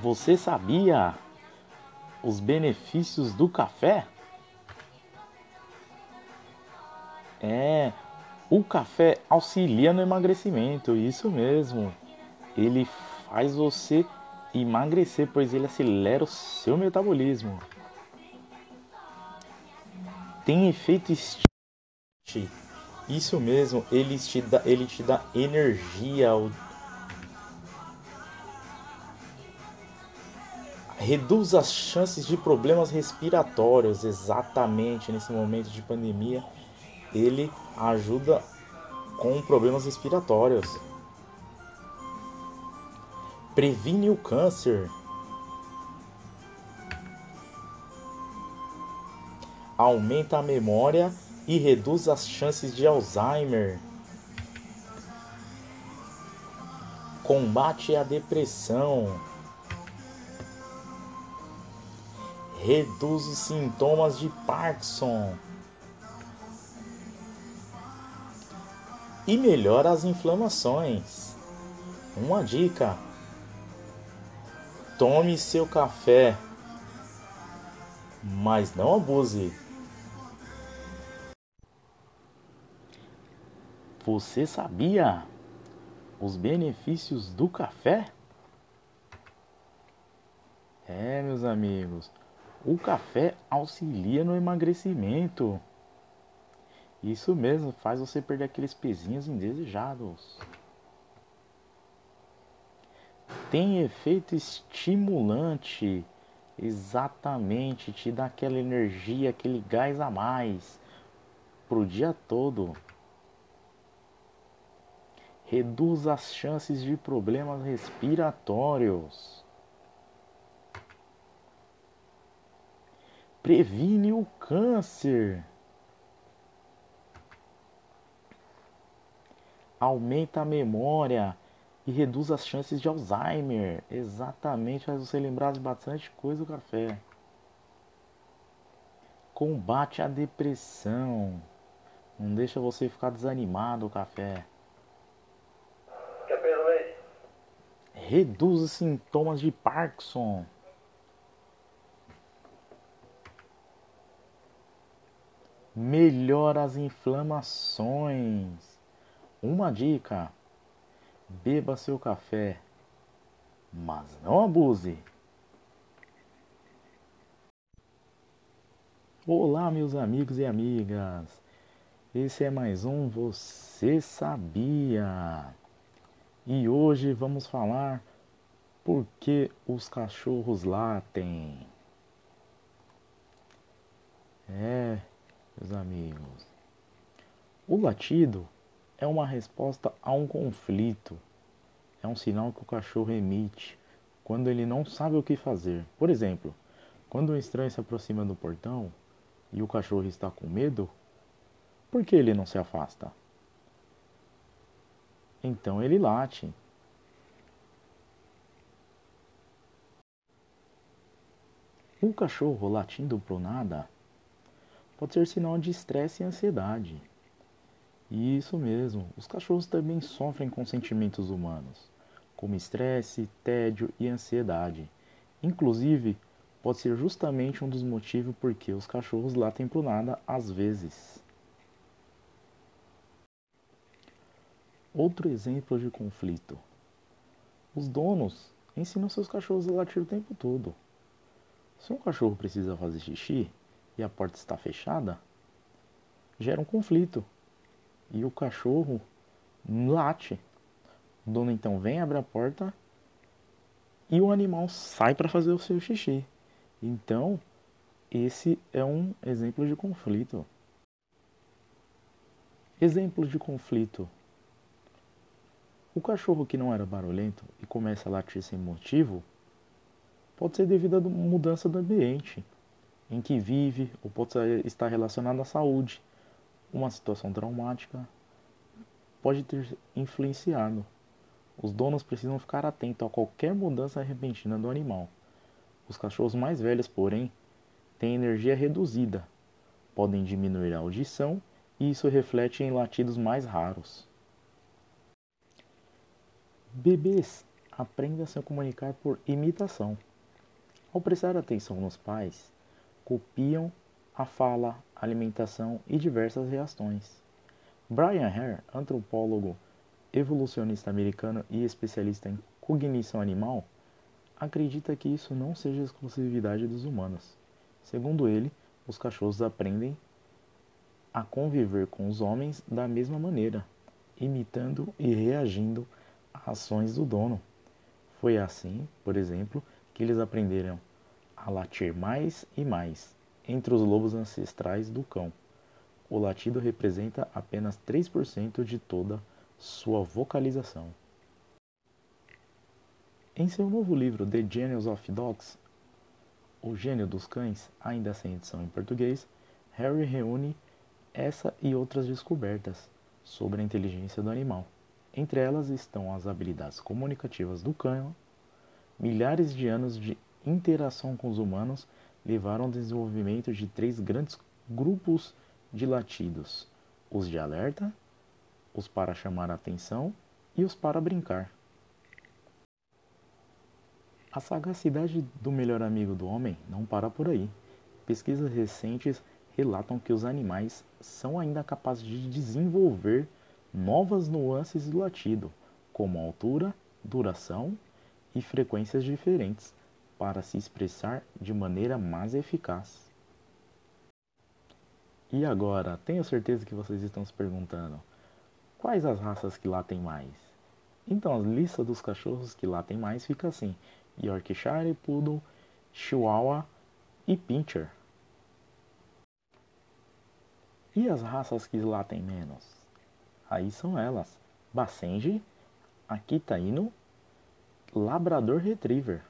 Você sabia os benefícios do café? É, o café auxilia no emagrecimento, isso mesmo. Ele faz você emagrecer, pois ele acelera o seu metabolismo. Tem efeito estimulante. Isso mesmo, ele te dá, ele te dá energia. Reduz as chances de problemas respiratórios, exatamente nesse momento de pandemia. Ele ajuda com problemas respiratórios. Previne o câncer. Aumenta a memória e reduz as chances de Alzheimer. Combate a depressão. Reduz os sintomas de Parkinson. E melhora as inflamações. Uma dica: tome seu café, mas não abuse. Você sabia os benefícios do café? É, meus amigos, o café auxilia no emagrecimento. Isso mesmo, faz você perder aqueles pezinhos indesejados. Tem efeito estimulante, exatamente, te dá aquela energia, aquele gás a mais pro dia todo reduz as chances de problemas respiratórios, previne o câncer, aumenta a memória e reduz as chances de Alzheimer. Exatamente, faz você lembrar de bastante coisa do café. Combate a depressão. Não deixa você ficar desanimado o café. reduz os sintomas de Parkinson. Melhora as inflamações. Uma dica: beba seu café, mas não abuse. Olá, meus amigos e amigas. Esse é mais um Você Sabia? E hoje vamos falar por que os cachorros latem. É, meus amigos. O latido é uma resposta a um conflito. É um sinal que o cachorro emite quando ele não sabe o que fazer. Por exemplo, quando um estranho se aproxima do portão e o cachorro está com medo, por que ele não se afasta? Então ele late. Um cachorro latindo pro nada pode ser sinal de estresse e ansiedade. Isso mesmo, os cachorros também sofrem com sentimentos humanos, como estresse, tédio e ansiedade. Inclusive, pode ser justamente um dos motivos por que os cachorros latem pro nada às vezes. Outro exemplo de conflito. Os donos ensinam seus cachorros a latir o tempo todo. Se um cachorro precisa fazer xixi e a porta está fechada, gera um conflito. E o cachorro late. O dono então vem, abre a porta e o animal sai para fazer o seu xixi. Então, esse é um exemplo de conflito. Exemplo de conflito o cachorro que não era barulhento e começa a latir sem motivo pode ser devido à mudança do ambiente em que vive ou pode estar relacionado à saúde. Uma situação traumática pode ter influenciado. Os donos precisam ficar atentos a qualquer mudança repentina do animal. Os cachorros mais velhos, porém, têm energia reduzida, podem diminuir a audição e isso reflete em latidos mais raros. Bebês aprendem a se comunicar por imitação. Ao prestar atenção nos pais, copiam a fala, alimentação e diversas reações. Brian Hare, antropólogo, evolucionista americano e especialista em cognição animal, acredita que isso não seja exclusividade dos humanos. Segundo ele, os cachorros aprendem a conviver com os homens da mesma maneira, imitando e reagindo a ações do dono. Foi assim, por exemplo, que eles aprenderam a latir mais e mais entre os lobos ancestrais do cão. O latido representa apenas 3% de toda sua vocalização. Em seu novo livro The Genius of Dogs, O Gênio dos Cães, ainda sem edição em português, Harry reúne essa e outras descobertas sobre a inteligência do animal. Entre elas estão as habilidades comunicativas do cão. Milhares de anos de interação com os humanos levaram ao desenvolvimento de três grandes grupos de latidos: os de alerta, os para chamar a atenção e os para brincar. A sagacidade do melhor amigo do homem não para por aí. Pesquisas recentes relatam que os animais são ainda capazes de desenvolver novas nuances do latido, como altura, duração e frequências diferentes, para se expressar de maneira mais eficaz. E agora, tenho certeza que vocês estão se perguntando: quais as raças que latem mais? Então, a lista dos cachorros que latem mais fica assim: Yorkshire, Poodle, Chihuahua e Pinscher. E as raças que latem menos? Aí são elas: Basenji, Aquitaíno, Labrador Retriever.